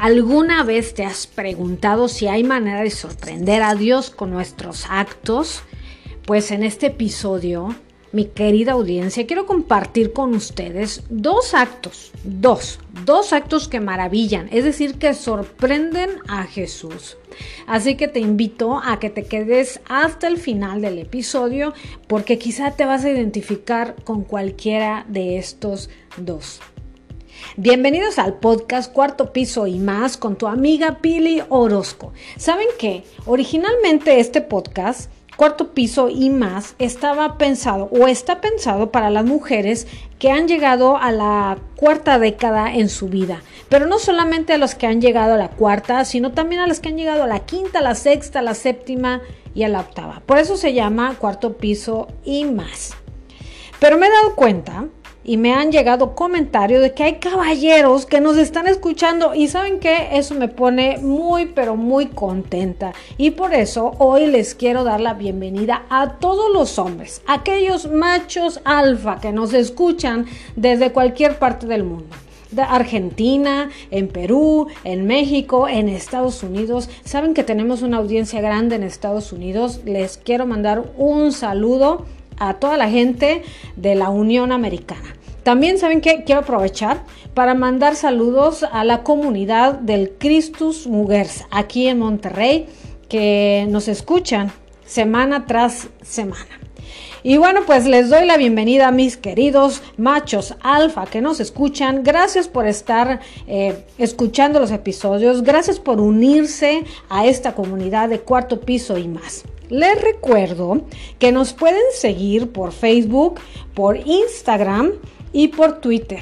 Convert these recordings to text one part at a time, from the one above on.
¿Alguna vez te has preguntado si hay manera de sorprender a Dios con nuestros actos? Pues en este episodio, mi querida audiencia, quiero compartir con ustedes dos actos, dos, dos actos que maravillan, es decir, que sorprenden a Jesús. Así que te invito a que te quedes hasta el final del episodio porque quizá te vas a identificar con cualquiera de estos dos. Bienvenidos al podcast Cuarto Piso y más con tu amiga Pili Orozco. ¿Saben qué? Originalmente este podcast Cuarto Piso y más estaba pensado o está pensado para las mujeres que han llegado a la cuarta década en su vida. Pero no solamente a los que han llegado a la cuarta, sino también a los que han llegado a la quinta, la sexta, la séptima y a la octava. Por eso se llama Cuarto Piso y más. Pero me he dado cuenta y me han llegado comentarios de que hay caballeros que nos están escuchando y saben que eso me pone muy pero muy contenta y por eso hoy les quiero dar la bienvenida a todos los hombres, aquellos machos alfa que nos escuchan desde cualquier parte del mundo de Argentina, en Perú, en México, en Estados Unidos. Saben que tenemos una audiencia grande en Estados Unidos. Les quiero mandar un saludo a toda la gente de la Unión Americana. También saben que quiero aprovechar para mandar saludos a la comunidad del Christus Mugers aquí en Monterrey que nos escuchan semana tras semana. Y bueno, pues les doy la bienvenida a mis queridos machos alfa que nos escuchan. Gracias por estar eh, escuchando los episodios. Gracias por unirse a esta comunidad de cuarto piso y más. Les recuerdo que nos pueden seguir por Facebook, por Instagram y por Twitter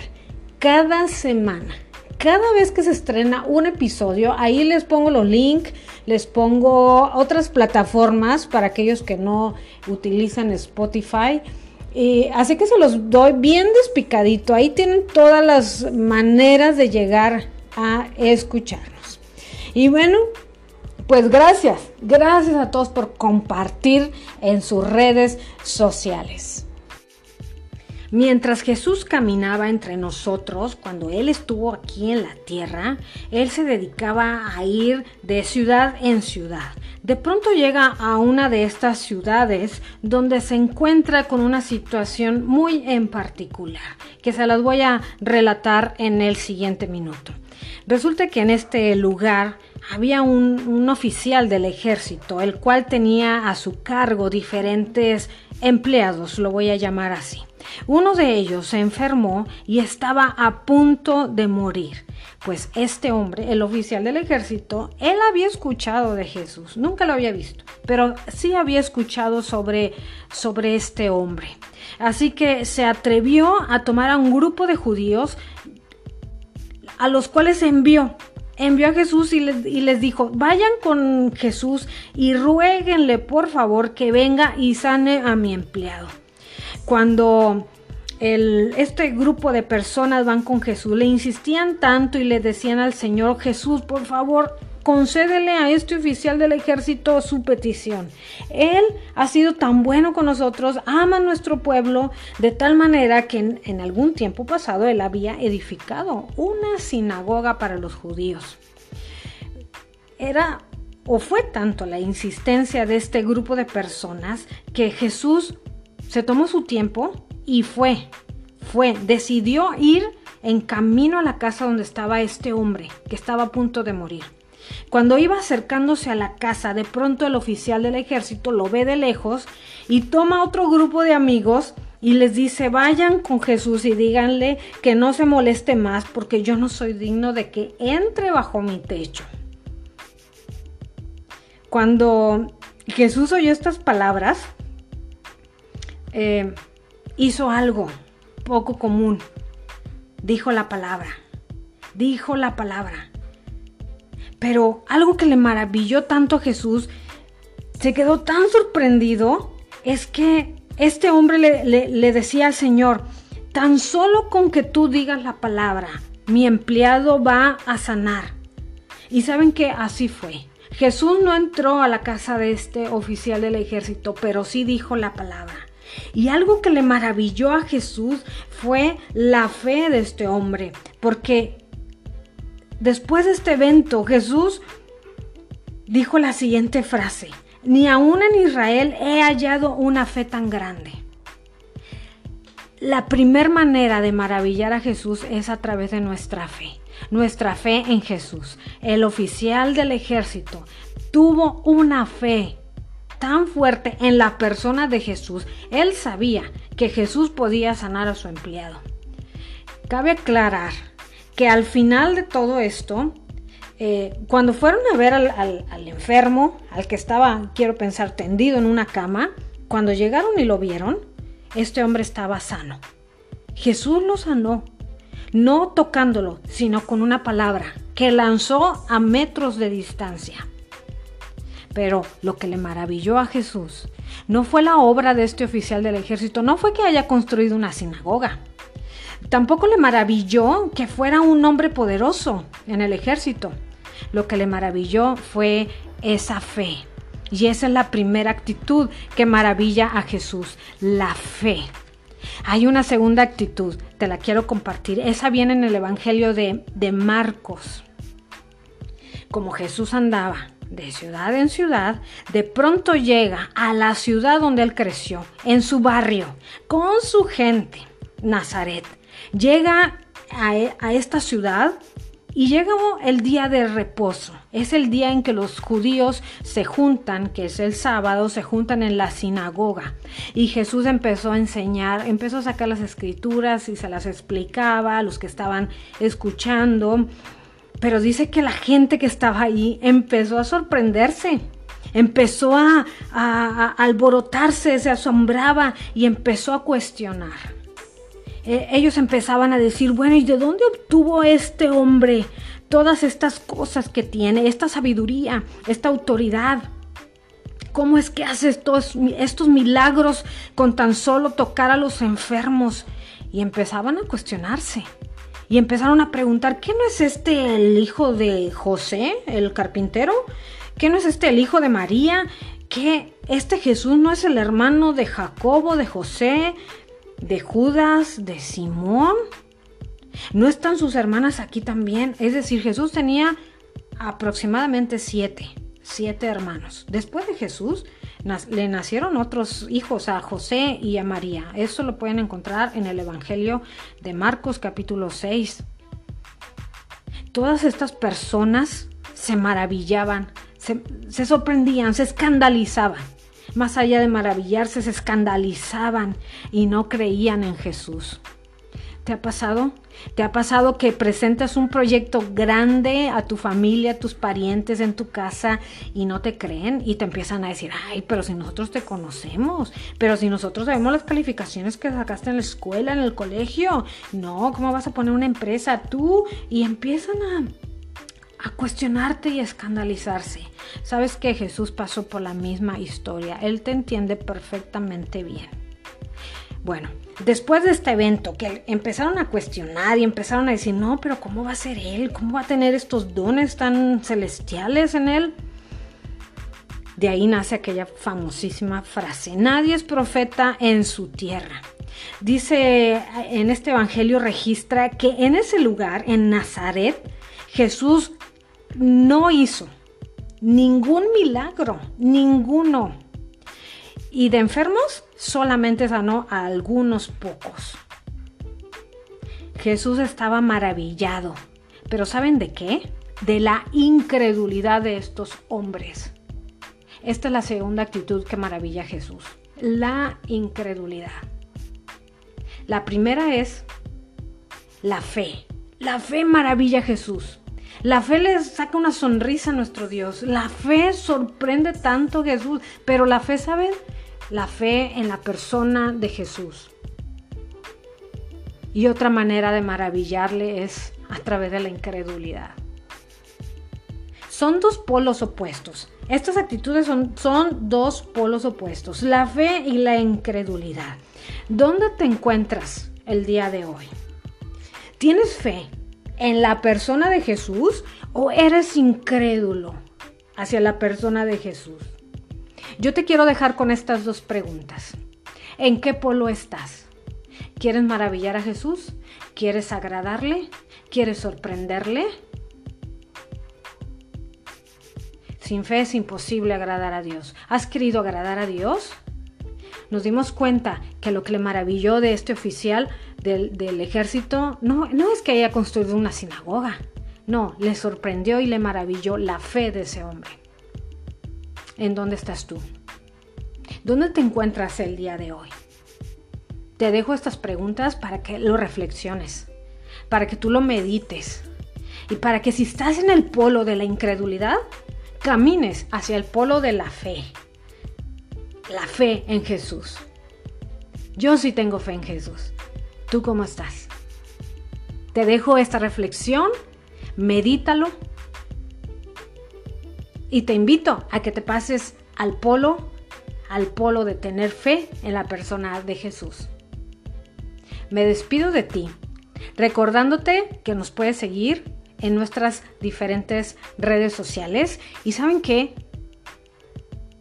cada semana. Cada vez que se estrena un episodio, ahí les pongo los links, les pongo otras plataformas para aquellos que no utilizan Spotify. así que se los doy bien despicadito. Ahí tienen todas las maneras de llegar a escucharnos. Y bueno, pues gracias, gracias a todos por compartir en sus redes sociales. Mientras Jesús caminaba entre nosotros, cuando Él estuvo aquí en la tierra, Él se dedicaba a ir de ciudad en ciudad. De pronto llega a una de estas ciudades donde se encuentra con una situación muy en particular, que se las voy a relatar en el siguiente minuto. Resulta que en este lugar había un, oficial del ejército, el cual tenía a su cargo diferentes empleados, lo voy a llamar así. Uno de ellos se enfermó y estaba a punto de morir. Pues este hombre, el oficial del ejército, él había escuchado de Jesús, nunca lo había visto, pero sí había escuchado sobre, sobre este hombre. Así que se atrevió a tomar a un grupo de judíos a los cuales envió envió a Jesús y les, dijo, vayan con Jesús y ruéguenle por favor que venga y sane a mi empleado. Cuando este grupo de personas van con Jesús, le insistían tanto y le decían al Señor Jesús, por favor, concédele a este oficial del ejército su petición. Él ha sido tan bueno con nosotros, ama a nuestro pueblo, de tal manera que en, en algún tiempo pasado él había edificado una sinagoga para los judíos. Era o fue tanto la insistencia de este grupo de personas que Jesús se tomó su tiempo y fue, fue, decidió ir en camino a la casa donde estaba este hombre que estaba a punto de morir. Cuando iba acercándose a la casa, de pronto el oficial del ejército lo ve de lejos y toma otro grupo de amigos y les dice, vayan con Jesús y díganle que no se moleste más porque yo no soy digno de que entre bajo mi techo. Cuando Jesús oyó estas palabras, eh, hizo algo poco común. Dijo la palabra. Dijo la palabra. Pero algo que le maravilló tanto a Jesús, se quedó tan sorprendido, es que este hombre le, decía al Señor, tan solo con que tú digas la palabra, mi empleado va a sanar. Y saben que así fue. Jesús no entró a la casa de este oficial del ejército, pero sí dijo la palabra. Y algo que le maravilló a Jesús fue la fe de este hombre, porque después de este evento, Jesús dijo la siguiente frase, ni aún en Israel he hallado una fe tan grande. La primer manera de maravillar a Jesús es a través de nuestra fe, nuestra fe en Jesús. El oficial del ejército tuvo una fe tan fuerte en la persona de Jesús. Él sabía que Jesús podía sanar a su empleado. Cabe aclarar que al final de todo esto, eh, cuando fueron a ver al, enfermo, al que estaba, quiero pensar, tendido en una cama, cuando llegaron y lo vieron, este hombre estaba sano. Jesús lo sanó, no tocándolo, sino con una palabra que lanzó a metros de distancia. Pero lo que le maravilló a Jesús no fue la obra de este oficial del ejército, no fue que haya construido una sinagoga. Tampoco le maravilló que fuera un hombre poderoso en el ejército. Lo que le maravilló fue esa fe. Y esa es la primera actitud que maravilla a Jesús, la fe. Hay una segunda actitud, te la quiero compartir. Esa viene en el Evangelio de, de Marcos. Como Jesús andaba de ciudad en ciudad, de pronto llega a la ciudad donde él creció, en su barrio, con su gente, Nazaret. Llega a, esta ciudad y llega el día de reposo. Es el día en que los judíos se juntan, que es el sábado, se juntan en la sinagoga. Y Jesús empezó a enseñar, empezó a sacar las escrituras y se las explicaba a los que estaban escuchando. Pero dice que la gente que estaba ahí empezó a sorprenderse. Empezó a, a alborotarse, se asombraba y empezó a cuestionar. Eh, ellos empezaban a decir, bueno, ¿y de dónde obtuvo este hombre todas estas cosas que tiene, esta sabiduría, esta autoridad? ¿Cómo es que hace estos, estos milagros con tan solo tocar a los enfermos? Y empezaban a cuestionarse. Y empezaron a preguntar, ¿qué no es este el hijo de José, el carpintero? ¿Qué no es este el hijo de María? ¿Qué este Jesús no es el hermano de Jacobo, de José, de Judas, de Simón. ¿No están sus hermanas aquí también? Es decir, Jesús tenía aproximadamente siete, siete hermanos. Después de Jesús le nacieron otros hijos a José y a María. Eso lo pueden encontrar en el Evangelio de Marcos capítulo 6. Todas estas personas se maravillaban, se sorprendían, se escandalizaban más allá de maravillarse, se escandalizaban y no creían en Jesús. ¿Te ha pasado? ¿Te ha pasado que presentas un proyecto grande a tu familia, a tus parientes en tu casa y no te creen y te empiezan a decir, ay, pero si nosotros te conocemos, pero si nosotros sabemos las calificaciones que sacaste en la escuela, en el colegio, no, ¿cómo vas a poner una empresa tú? Y empiezan a a cuestionarte y escandalizarse. Sabes que Jesús pasó por la misma historia. Él te entiende perfectamente bien. Bueno, después de este evento que empezaron a cuestionar y empezaron a decir, no, pero ¿cómo va a ser Él? ¿Cómo va a tener estos dones tan celestiales en Él? De ahí nace aquella famosísima frase, nadie es profeta en su tierra. Dice en este Evangelio registra que en ese lugar, en Nazaret, Jesús no hizo ningún milagro, ninguno. Y de enfermos solamente sanó a algunos pocos. Jesús estaba maravillado. Pero ¿saben de qué? De la incredulidad de estos hombres. Esta es la segunda actitud que maravilla a Jesús. La incredulidad. La primera es la fe. La fe maravilla a Jesús. La fe le saca una sonrisa a nuestro Dios. La fe sorprende tanto a Jesús. Pero la fe, ¿saben? La fe en la persona de Jesús. Y otra manera de maravillarle es a través de la incredulidad. Son dos polos opuestos. Estas actitudes son, son dos polos opuestos, la fe y la incredulidad. ¿Dónde te encuentras el día de hoy? ¿Tienes fe en la persona de Jesús o eres incrédulo hacia la persona de Jesús? Yo te quiero dejar con estas dos preguntas. ¿En qué polo estás? ¿Quieres maravillar a Jesús? ¿Quieres agradarle? ¿Quieres sorprenderle? Sin fe es imposible agradar a Dios. ¿Has querido agradar a Dios? Nos dimos cuenta que lo que le maravilló de este oficial del, ejército no, no es que haya construido una sinagoga. No, le sorprendió y le maravilló la fe de ese hombre. ¿En dónde estás tú? ¿Dónde te encuentras el día de hoy? Te dejo estas preguntas para que lo reflexiones, para que tú lo medites y para que si estás en el polo de la incredulidad, camines hacia el polo de la fe. La fe en Jesús. Yo sí tengo fe en Jesús. ¿Tú cómo estás? Te dejo esta reflexión, medítalo y te invito a que te pases al polo, al polo de tener fe en la persona de Jesús. Me despido de ti, recordándote que nos puedes seguir en nuestras diferentes redes sociales. Y saben qué?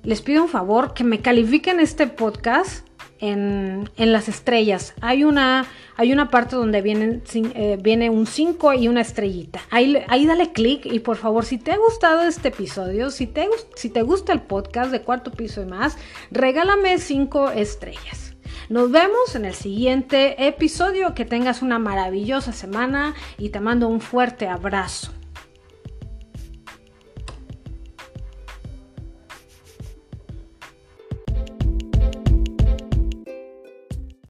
Les pido un favor que me califiquen este podcast en, las estrellas. Hay una, hay una parte donde vienen, eh, viene un 5 y una estrellita. Ahí, ahí dale clic y por favor, si te ha gustado este episodio, si te, si te gusta el podcast de cuarto piso y más, regálame 5 estrellas. Nos vemos en el siguiente episodio. Que tengas una maravillosa semana y te mando un fuerte abrazo.